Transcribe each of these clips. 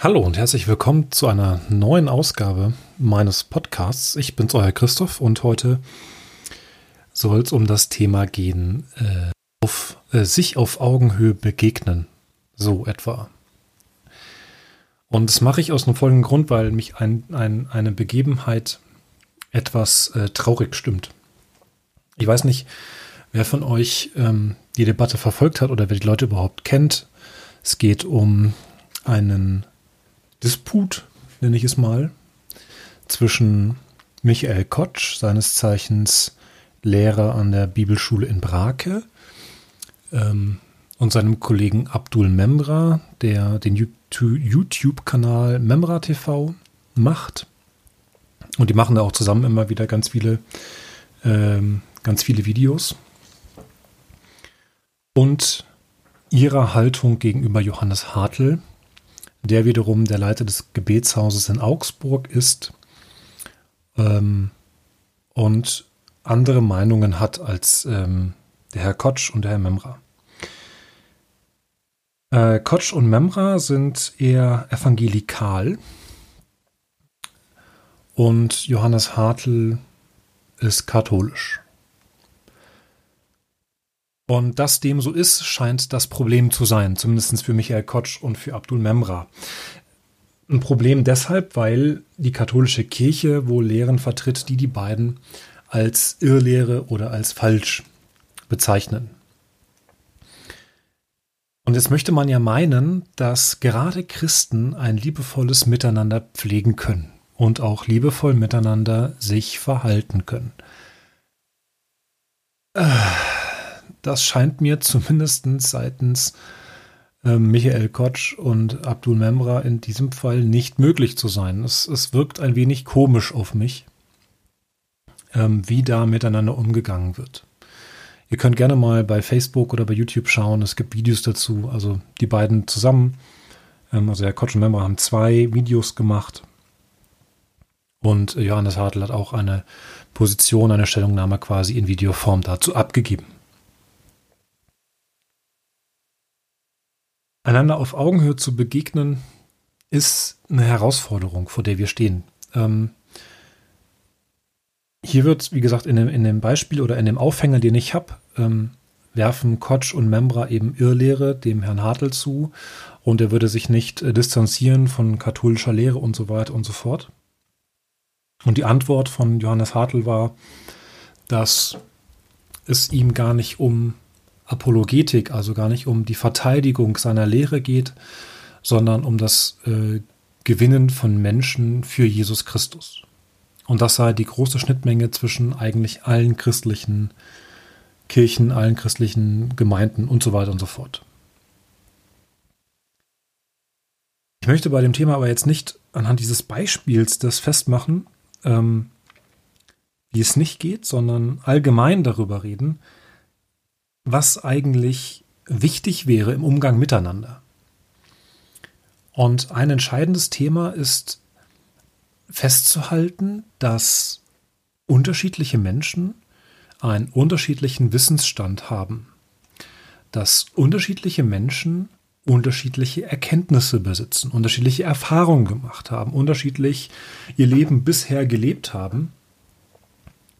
Hallo und herzlich willkommen zu einer neuen Ausgabe meines Podcasts. Ich bin's, euer Christoph, und heute soll es um das Thema gehen, äh, auf, äh, sich auf Augenhöhe begegnen. So etwa. Und das mache ich aus einem folgenden Grund, weil mich ein, ein, eine Begebenheit etwas äh, traurig stimmt. Ich weiß nicht, wer von euch ähm, die Debatte verfolgt hat oder wer die Leute überhaupt kennt. Es geht um einen Disput, nenne ich es mal, zwischen Michael Kotsch, seines Zeichens Lehrer an der Bibelschule in Brake, ähm, und seinem Kollegen Abdul Memra, der den YouTube-Kanal Memra TV macht. Und die machen da auch zusammen immer wieder ganz viele, ähm, ganz viele Videos. Und ihrer Haltung gegenüber Johannes Hartl, der wiederum der Leiter des Gebetshauses in Augsburg ist ähm, und andere Meinungen hat als ähm, der Herr Kotsch und der Herr Memra. Äh, Kotsch und Memra sind eher evangelikal und Johannes Hartl ist katholisch. Und dass dem so ist, scheint das Problem zu sein, zumindest für Michael Kotsch und für Abdul Memra. Ein Problem deshalb, weil die katholische Kirche wohl Lehren vertritt, die die beiden als Irrlehre oder als falsch bezeichnen. Und jetzt möchte man ja meinen, dass gerade Christen ein liebevolles Miteinander pflegen können und auch liebevoll miteinander sich verhalten können. Äh das scheint mir zumindest seitens äh, Michael Kotsch und Abdul Memra in diesem Fall nicht möglich zu sein. Es, es wirkt ein wenig komisch auf mich, ähm, wie da miteinander umgegangen wird. Ihr könnt gerne mal bei Facebook oder bei YouTube schauen. Es gibt Videos dazu. Also die beiden zusammen, ähm, also der Kotsch und Memra haben zwei Videos gemacht. Und Johannes Hartl hat auch eine Position, eine Stellungnahme quasi in Videoform dazu abgegeben. Einander auf Augenhöhe zu begegnen, ist eine Herausforderung, vor der wir stehen. Ähm, hier wird, wie gesagt, in dem, in dem Beispiel oder in dem Aufhänger, den ich habe, ähm, werfen Kotsch und Membra eben Irrlehre dem Herrn Hartl zu und er würde sich nicht äh, distanzieren von katholischer Lehre und so weiter und so fort. Und die Antwort von Johannes Hartl war, dass es ihm gar nicht um Apologetik, also gar nicht um die Verteidigung seiner Lehre geht, sondern um das äh, Gewinnen von Menschen für Jesus Christus. Und das sei die große Schnittmenge zwischen eigentlich allen christlichen Kirchen, allen christlichen Gemeinden und so weiter und so fort. Ich möchte bei dem Thema aber jetzt nicht anhand dieses Beispiels das festmachen, ähm, wie es nicht geht, sondern allgemein darüber reden, was eigentlich wichtig wäre im Umgang miteinander. Und ein entscheidendes Thema ist festzuhalten, dass unterschiedliche Menschen einen unterschiedlichen Wissensstand haben, dass unterschiedliche Menschen unterschiedliche Erkenntnisse besitzen, unterschiedliche Erfahrungen gemacht haben, unterschiedlich ihr Leben bisher gelebt haben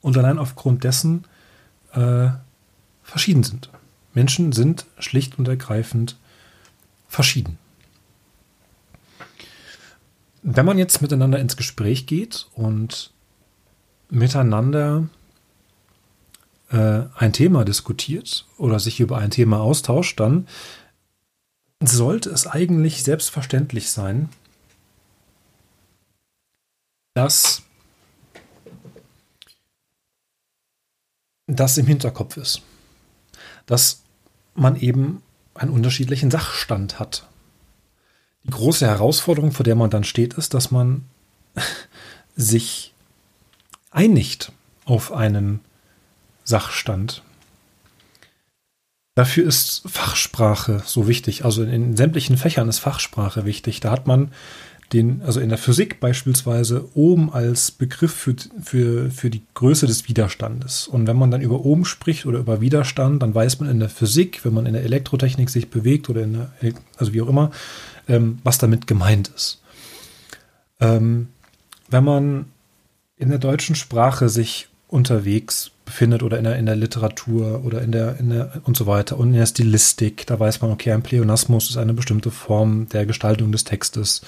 und allein aufgrund dessen äh, verschieden sind. Menschen sind schlicht und ergreifend verschieden. Wenn man jetzt miteinander ins Gespräch geht und miteinander äh, ein Thema diskutiert oder sich über ein Thema austauscht, dann sollte es eigentlich selbstverständlich sein, dass das im Hinterkopf ist dass man eben einen unterschiedlichen Sachstand hat. Die große Herausforderung, vor der man dann steht, ist, dass man sich einigt auf einen Sachstand. Dafür ist Fachsprache so wichtig. Also in, in sämtlichen Fächern ist Fachsprache wichtig. Da hat man den, also in der Physik beispielsweise, Ohm als Begriff für, für, für die Größe des Widerstandes. Und wenn man dann über Ohm spricht oder über Widerstand, dann weiß man in der Physik, wenn man in der Elektrotechnik sich bewegt oder in der, also wie auch immer, ähm, was damit gemeint ist. Ähm, wenn man in der deutschen Sprache sich unterwegs befindet oder in der, in der Literatur oder in der, in der und so weiter und in der Stilistik, da weiß man, okay, ein Pleonasmus ist eine bestimmte Form der Gestaltung des Textes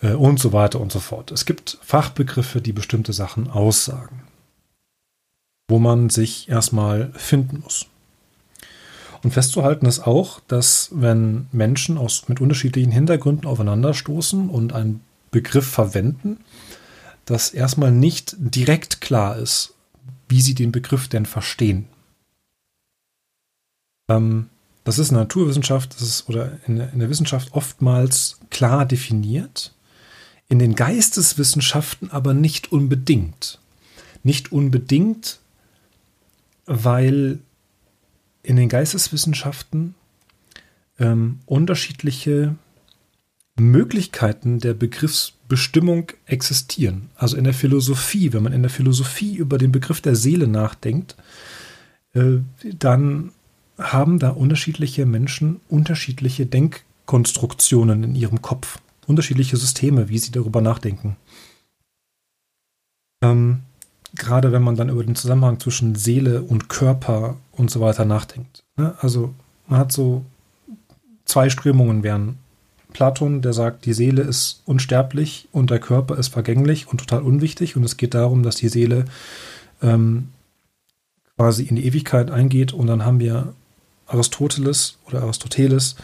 äh, und so weiter und so fort. Es gibt Fachbegriffe, die bestimmte Sachen aussagen, wo man sich erstmal finden muss. Und festzuhalten ist auch, dass wenn Menschen aus, mit unterschiedlichen Hintergründen aufeinanderstoßen und einen Begriff verwenden, dass erstmal nicht direkt klar ist, wie sie den Begriff denn verstehen. Ähm, das ist in der Naturwissenschaft das ist, oder in, in der Wissenschaft oftmals klar definiert, in den Geisteswissenschaften aber nicht unbedingt. Nicht unbedingt, weil in den Geisteswissenschaften ähm, unterschiedliche Möglichkeiten der Begriffsbestimmung existieren. Also in der Philosophie, wenn man in der Philosophie über den Begriff der Seele nachdenkt, äh, dann haben da unterschiedliche Menschen unterschiedliche Denkkonstruktionen in ihrem Kopf, unterschiedliche Systeme, wie sie darüber nachdenken. Ähm, gerade wenn man dann über den Zusammenhang zwischen Seele und Körper und so weiter nachdenkt. Ne? Also man hat so zwei Strömungen wären Platon, der sagt, die Seele ist unsterblich und der Körper ist vergänglich und total unwichtig. Und es geht darum, dass die Seele ähm, quasi in die Ewigkeit eingeht. Und dann haben wir Aristoteles oder Aristoteles,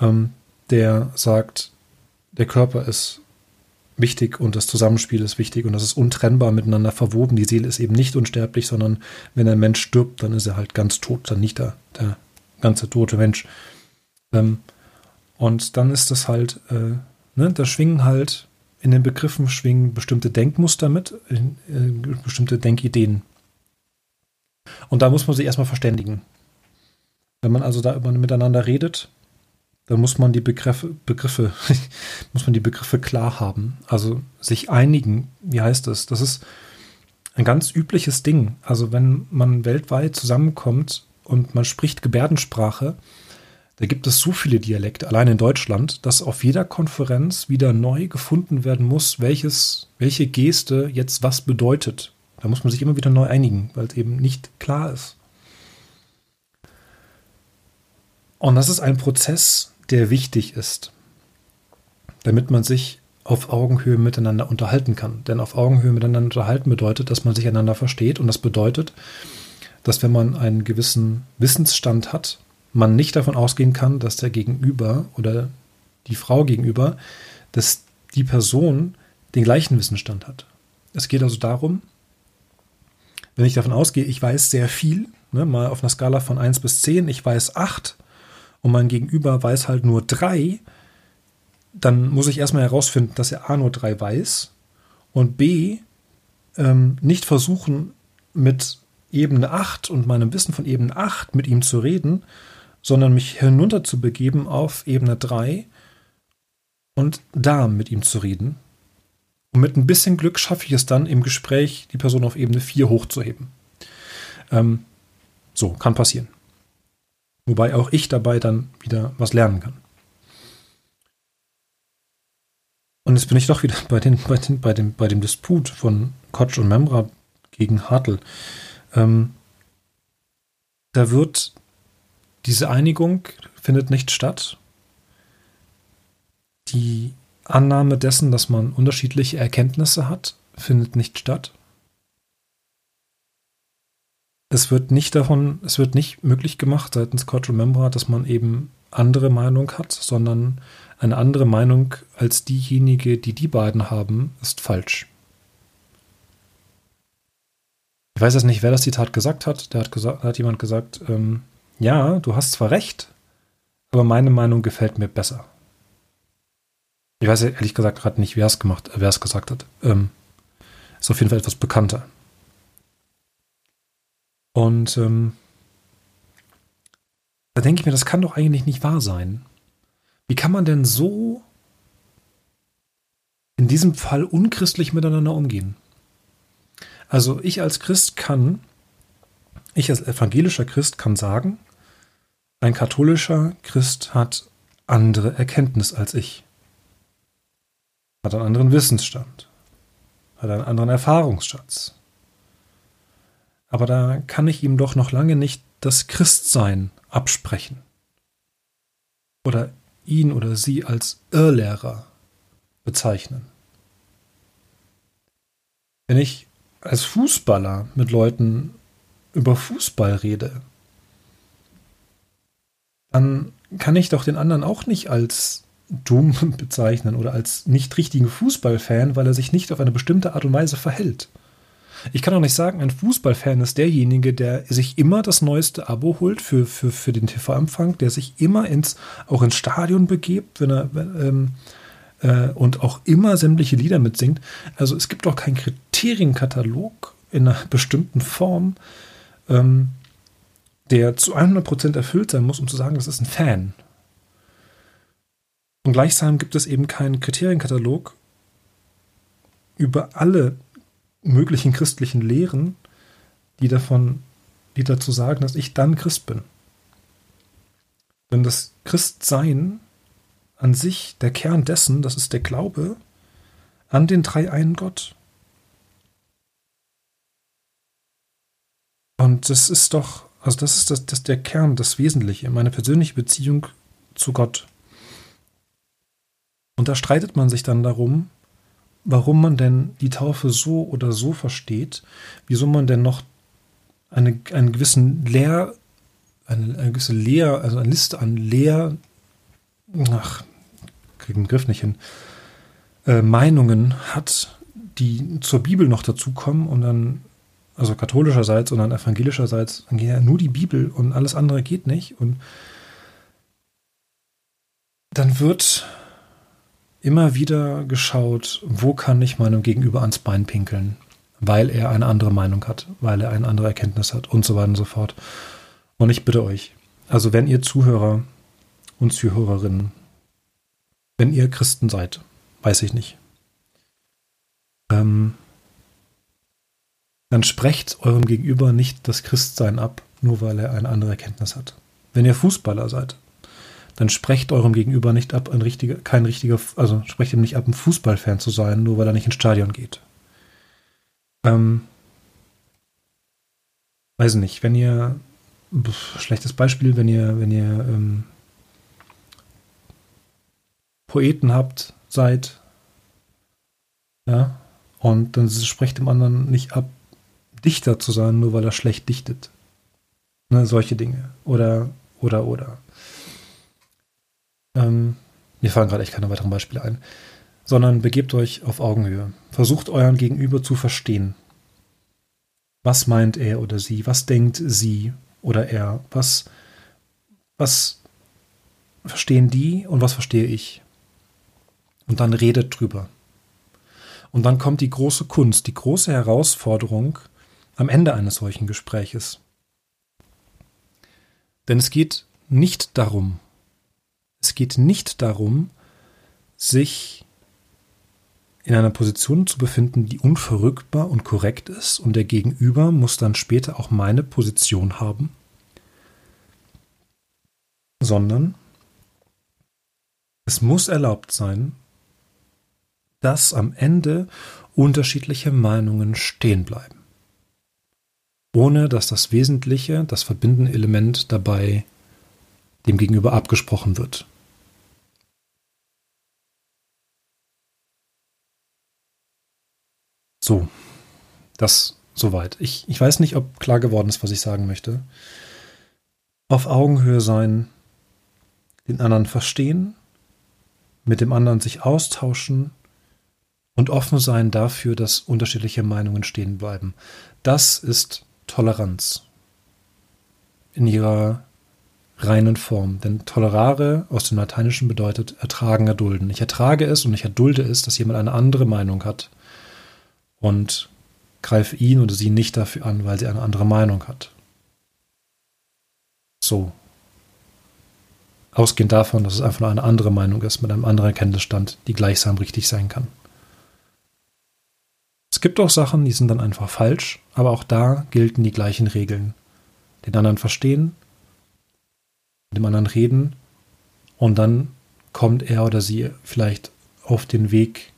ähm, der sagt, der Körper ist wichtig und das Zusammenspiel ist wichtig und das ist untrennbar miteinander verwoben. Die Seele ist eben nicht unsterblich, sondern wenn ein Mensch stirbt, dann ist er halt ganz tot, dann nicht der, der ganze tote Mensch. Ähm, und dann ist das halt, äh, ne, da schwingen halt, in den Begriffen schwingen bestimmte Denkmuster mit, äh, bestimmte Denkideen. Und da muss man sich erstmal verständigen. Wenn man also da über, miteinander redet, dann muss man die Begriffe, Begriffe, muss man die Begriffe klar haben. Also sich einigen. Wie heißt das? Das ist ein ganz übliches Ding. Also wenn man weltweit zusammenkommt und man spricht Gebärdensprache, da gibt es so viele Dialekte, allein in Deutschland, dass auf jeder Konferenz wieder neu gefunden werden muss, welches, welche Geste jetzt was bedeutet. Da muss man sich immer wieder neu einigen, weil es eben nicht klar ist. Und das ist ein Prozess, der wichtig ist, damit man sich auf Augenhöhe miteinander unterhalten kann. Denn auf Augenhöhe miteinander unterhalten bedeutet, dass man sich einander versteht und das bedeutet, dass wenn man einen gewissen Wissensstand hat, man nicht davon ausgehen kann, dass der Gegenüber oder die Frau gegenüber, dass die Person den gleichen Wissensstand hat. Es geht also darum, wenn ich davon ausgehe, ich weiß sehr viel, ne, mal auf einer Skala von 1 bis 10, ich weiß 8 und mein Gegenüber weiß halt nur 3, dann muss ich erstmal herausfinden, dass er A nur 3 weiß und B ähm, nicht versuchen, mit Ebene 8 und meinem Wissen von Ebene 8 mit ihm zu reden, sondern mich hinunter zu begeben auf Ebene 3 und da mit ihm zu reden. Und mit ein bisschen Glück schaffe ich es dann im Gespräch, die Person auf Ebene 4 hochzuheben. Ähm, so, kann passieren. Wobei auch ich dabei dann wieder was lernen kann. Und jetzt bin ich doch wieder bei, den, bei, den, bei, dem, bei dem Disput von Kotsch und Memra gegen Hartl. Ähm, da wird diese Einigung findet nicht statt. Die Annahme dessen, dass man unterschiedliche Erkenntnisse hat, findet nicht statt. Es wird nicht davon, es wird nicht möglich gemacht seitens Coach Remembra, dass man eben andere Meinung hat, sondern eine andere Meinung als diejenige, die die beiden haben, ist falsch. Ich weiß jetzt nicht, wer das Zitat gesagt hat. Da hat, gesagt, hat jemand gesagt, ähm, ja, du hast zwar recht, aber meine Meinung gefällt mir besser. Ich weiß ehrlich gesagt gerade nicht, wer es gemacht, wer es gesagt hat. Ähm, ist auf jeden Fall etwas bekannter. Und ähm, da denke ich mir, das kann doch eigentlich nicht wahr sein. Wie kann man denn so diesem Fall unchristlich miteinander umgehen. Also ich als Christ kann, ich als evangelischer Christ kann sagen, ein katholischer Christ hat andere Erkenntnis als ich, hat einen anderen Wissensstand, hat einen anderen Erfahrungsschatz. Aber da kann ich ihm doch noch lange nicht das Christsein absprechen. Oder ihn oder sie als Irrlehrer bezeichnen. Wenn ich als Fußballer mit Leuten über Fußball rede, dann kann ich doch den anderen auch nicht als dumm bezeichnen oder als nicht richtigen Fußballfan, weil er sich nicht auf eine bestimmte Art und Weise verhält. Ich kann auch nicht sagen, ein Fußballfan ist derjenige, der sich immer das neueste Abo holt für, für, für den TV-Empfang, der sich immer ins, auch ins Stadion begebt, wenn er, ähm, äh, und auch immer sämtliche Lieder mitsingt. Also es gibt doch keinen Kriterienkatalog in einer bestimmten Form, ähm, der zu 100% erfüllt sein muss, um zu sagen, das ist ein Fan. Und gleichsam gibt es eben keinen Kriterienkatalog über alle möglichen christlichen Lehren, die davon, die dazu sagen, dass ich dann Christ bin. Denn das Christsein an sich, der Kern dessen, das ist der Glaube an den dreieinen Gott. Und das ist doch, also das ist das, das der Kern, das Wesentliche, meine persönliche Beziehung zu Gott. Und da streitet man sich dann darum, warum man denn die Taufe so oder so versteht, wieso man denn noch eine, einen gewissen Lehr, eine, eine gewisse Lehr, also eine Liste an Lehr, ach, kriege den Griff nicht hin, äh, Meinungen hat, die zur Bibel noch dazukommen und dann, also katholischerseits und dann evangelischerseits, dann geht ja nur die Bibel und alles andere geht nicht und dann wird immer wieder geschaut, wo kann ich meinem Gegenüber ans Bein pinkeln, weil er eine andere Meinung hat, weil er eine andere Erkenntnis hat und so weiter und so fort. Und ich bitte euch, also wenn ihr Zuhörer und Zuhörerinnen, wenn ihr Christen seid, weiß ich nicht, ähm, dann sprecht eurem Gegenüber nicht das Christsein ab, nur weil er eine andere Erkenntnis hat. Wenn ihr Fußballer seid, dann sprecht eurem Gegenüber nicht ab, ein richtiger, kein richtiger, also sprecht ihm nicht ab, ein Fußballfan zu sein, nur weil er nicht ins Stadion geht. Ähm, weiß nicht, wenn ihr, schlechtes Beispiel, wenn ihr, wenn ihr ähm, Poeten habt, seid, ja, und dann sprecht dem anderen nicht ab, Dichter zu sein, nur weil er schlecht dichtet. Ne, solche Dinge. Oder, oder, oder. Ähm, mir fallen gerade echt keine weiteren Beispiele ein. Sondern begebt euch auf Augenhöhe. Versucht euren Gegenüber zu verstehen. Was meint er oder sie? Was denkt sie oder er? Was, was verstehen die und was verstehe ich? Und dann redet drüber. Und dann kommt die große Kunst, die große Herausforderung am Ende eines solchen Gespräches. Denn es geht nicht darum, es geht nicht darum, sich in einer Position zu befinden, die unverrückbar und korrekt ist und der Gegenüber muss dann später auch meine Position haben, sondern es muss erlaubt sein, dass am Ende unterschiedliche Meinungen stehen bleiben, ohne dass das Wesentliche, das verbindende Element dabei dem Gegenüber abgesprochen wird. So, das soweit. Ich, ich weiß nicht, ob klar geworden ist, was ich sagen möchte. Auf Augenhöhe sein, den anderen verstehen, mit dem anderen sich austauschen und offen sein dafür, dass unterschiedliche Meinungen stehen bleiben. Das ist Toleranz in ihrer reinen Form. Denn tolerare aus dem Lateinischen bedeutet ertragen, erdulden. Ich ertrage es und ich erdulde es, dass jemand eine andere Meinung hat und greife ihn oder sie nicht dafür an, weil sie eine andere Meinung hat. So. Ausgehend davon, dass es einfach nur eine andere Meinung ist mit einem anderen Kenntnisstand, die gleichsam richtig sein kann. gibt auch Sachen, die sind dann einfach falsch, aber auch da gelten die gleichen Regeln. Den anderen verstehen, mit dem anderen reden und dann kommt er oder sie vielleicht auf den Weg,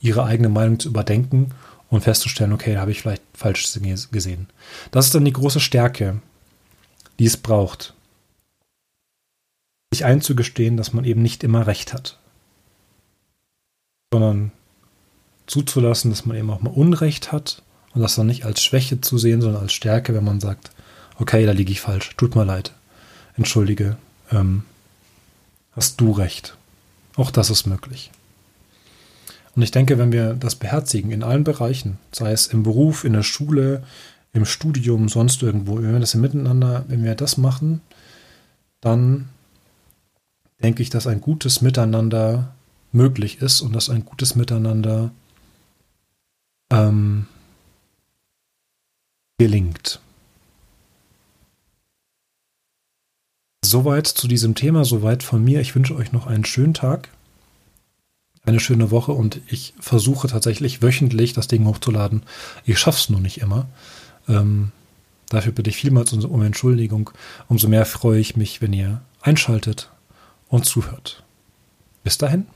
ihre eigene Meinung zu überdenken und festzustellen, okay, da habe ich vielleicht falsch gesehen. Das ist dann die große Stärke, die es braucht. Sich einzugestehen, dass man eben nicht immer recht hat, sondern zuzulassen, dass man eben auch mal Unrecht hat und das dann nicht als Schwäche zu sehen, sondern als Stärke, wenn man sagt, okay, da liege ich falsch, tut mir leid, entschuldige, ähm, hast du recht. Auch das ist möglich. Und ich denke, wenn wir das beherzigen in allen Bereichen, sei es im Beruf, in der Schule, im Studium, sonst irgendwo, wenn wir das miteinander, wenn wir das machen, dann denke ich, dass ein gutes Miteinander möglich ist und dass ein gutes Miteinander ähm, gelingt. Soweit zu diesem Thema, soweit von mir. Ich wünsche euch noch einen schönen Tag, eine schöne Woche und ich versuche tatsächlich wöchentlich das Ding hochzuladen. Ich schaffe es nur nicht immer. Ähm, dafür bitte ich vielmals um Entschuldigung. Umso mehr freue ich mich, wenn ihr einschaltet und zuhört. Bis dahin.